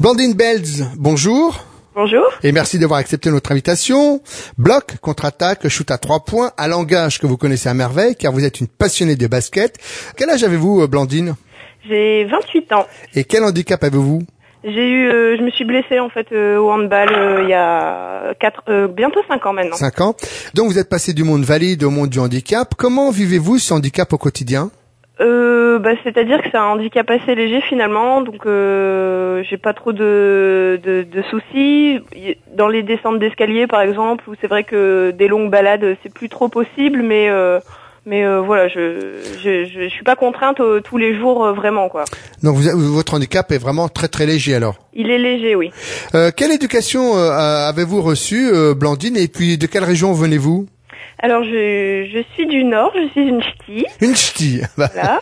Blandine Belz, bonjour. Bonjour. Et merci d'avoir accepté notre invitation. Bloc, contre-attaque, shoot à trois points, un langage que vous connaissez à merveille car vous êtes une passionnée de basket. Quel âge avez-vous, euh, Blandine? J'ai 28 ans. Et quel handicap avez-vous? J'ai eu, euh, je me suis blessée en fait euh, au handball euh, il y a quatre, euh, bientôt 5 ans maintenant. 5 ans. Donc vous êtes passé du monde valide au monde du handicap. Comment vivez-vous ce handicap au quotidien? Euh, bah, c'est-à-dire que c'est un handicap assez léger finalement, donc euh, j'ai pas trop de, de, de soucis. Dans les descentes d'escalier par exemple, où c'est vrai que des longues balades c'est plus trop possible, mais euh, mais euh, voilà, je, je je je suis pas contrainte euh, tous les jours euh, vraiment quoi. Donc vous- votre handicap est vraiment très très léger alors? Il est léger, oui. Euh, quelle éducation avez-vous reçue, Blandine? Et puis de quelle région venez-vous? Alors je je suis du Nord, je suis une ch'ti. Une ch'ti. Voilà.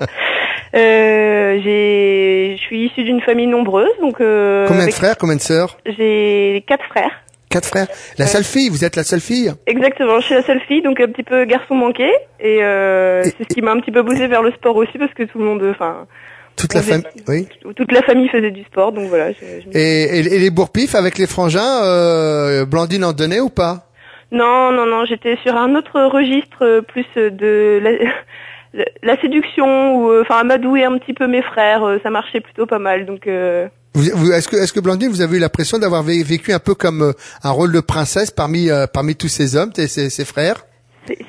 Euh, j'ai, je suis issue d'une famille nombreuse, donc euh, Combien de avec- frères, combien de sœurs j'ai quatre frères. Quatre frères. La seule fille, vous êtes la seule fille Exactement, je suis la seule fille, donc un petit peu garçon manqué, et euh, Et- c'est ce qui m'a un petit peu poussé vers le sport aussi, parce que tout le monde, enfin, Toute la famille. Oui. toute la famille faisait du sport, donc voilà. Je, je me- Et, et, et les bourpifs avec les frangins, euh, Blandine en donnait ou pas? Non, non, non, j'étais sur un autre registre, euh, plus de la, la séduction, ou euh, enfin amadouer un petit peu mes frères, euh, ça marchait plutôt pas mal, donc. euh, Vous- vous- Est-ce que, est-ce que Blandine, vous avez eu l'impression d'avoir vé- vécu un peu comme euh, un rôle de princesse parmi euh, parmi tous ces hommes, tes- ces, ces frères?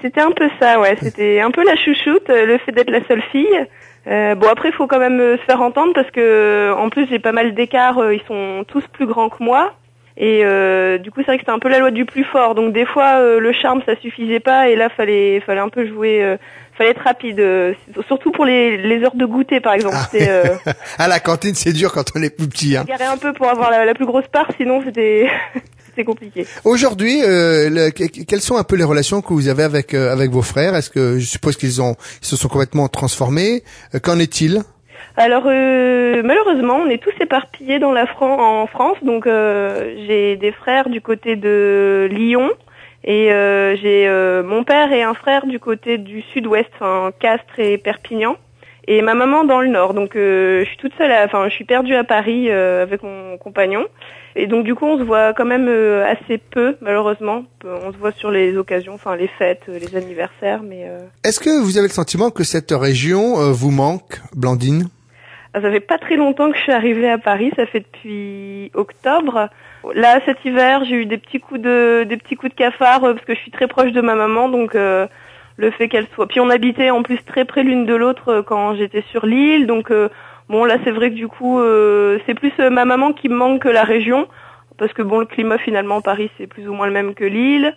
C'était un peu ça, ouais. C'était un peu la chouchoute, euh, le fait d'être la seule fille. Euh, bon après, il faut quand même euh, se faire entendre parce que en plus j'ai pas mal d'écart. euh, Ils sont tous plus grands que moi. Et euh, du coup, c'est vrai que c'était un peu la loi du plus fort. Donc des fois, euh, le charme, ça suffisait pas. Et là, fallait, fallait un peu jouer. euh, fallait être rapide. euh, surtout pour les, les heures de goûter, par exemple. Ah, euh, À la cantine, c'est dur quand on est plus petit. Hein. garer un peu pour avoir la, la plus grosse part. Sinon, c'était c'était compliqué. Aujourd'hui, euh, le- que- quelles sont un peu les relations que vous avez avec euh, avec vos frères? Est-ce que je suppose qu'ils ont ils se sont complètement transformés? Qu'en est-il? Alors euh, malheureusement, on est tous éparpillés dans la Fran- en France. Donc euh, j'ai des frères du côté de Lyon et euh, j'ai euh, mon père et un frère du côté du sud-ouest, enfin Castres et Perpignan. Et ma maman dans le nord. Donc je suis toute seule, enfin je suis perdue à Paris avec mon compagnon. Et donc du coup on se voit quand même assez peu malheureusement. On se voit sur les occasions, enfin les fêtes, les anniversaires, mais Est-ce que vous avez le sentiment que cette région vous manque, Blandine? Ça fait pas très longtemps que je suis arrivée à Paris, ça fait depuis octobre. Là, cet hiver, j'ai eu des petits coups de des petits coups de cafard euh, parce que je suis très proche de ma maman, donc euh, le fait qu'elle soit. Puis on habitait en plus très près l'une de l'autre euh, quand j'étais sur l'île, donc euh, bon là c'est vrai que du coup c'est plus ma maman qui me manque que la région parce que bon le climat finalement Paris c'est plus ou moins le même que l'île.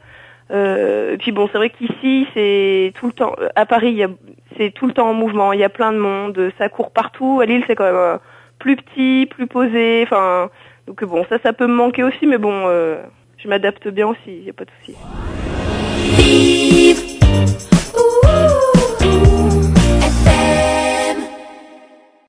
Euh, et puis bon, c'est vrai qu'ici, c'est tout le temps. À Paris, il y a- c'est tout le temps en mouvement. Il y a plein de monde, ça court partout. À Lille, c'est quand même euh, plus petit, plus posé. Enfin, donc bon, ça, ça peut me manquer aussi, mais bon, euh, je m'adapte bien aussi. Il y a pas de souci.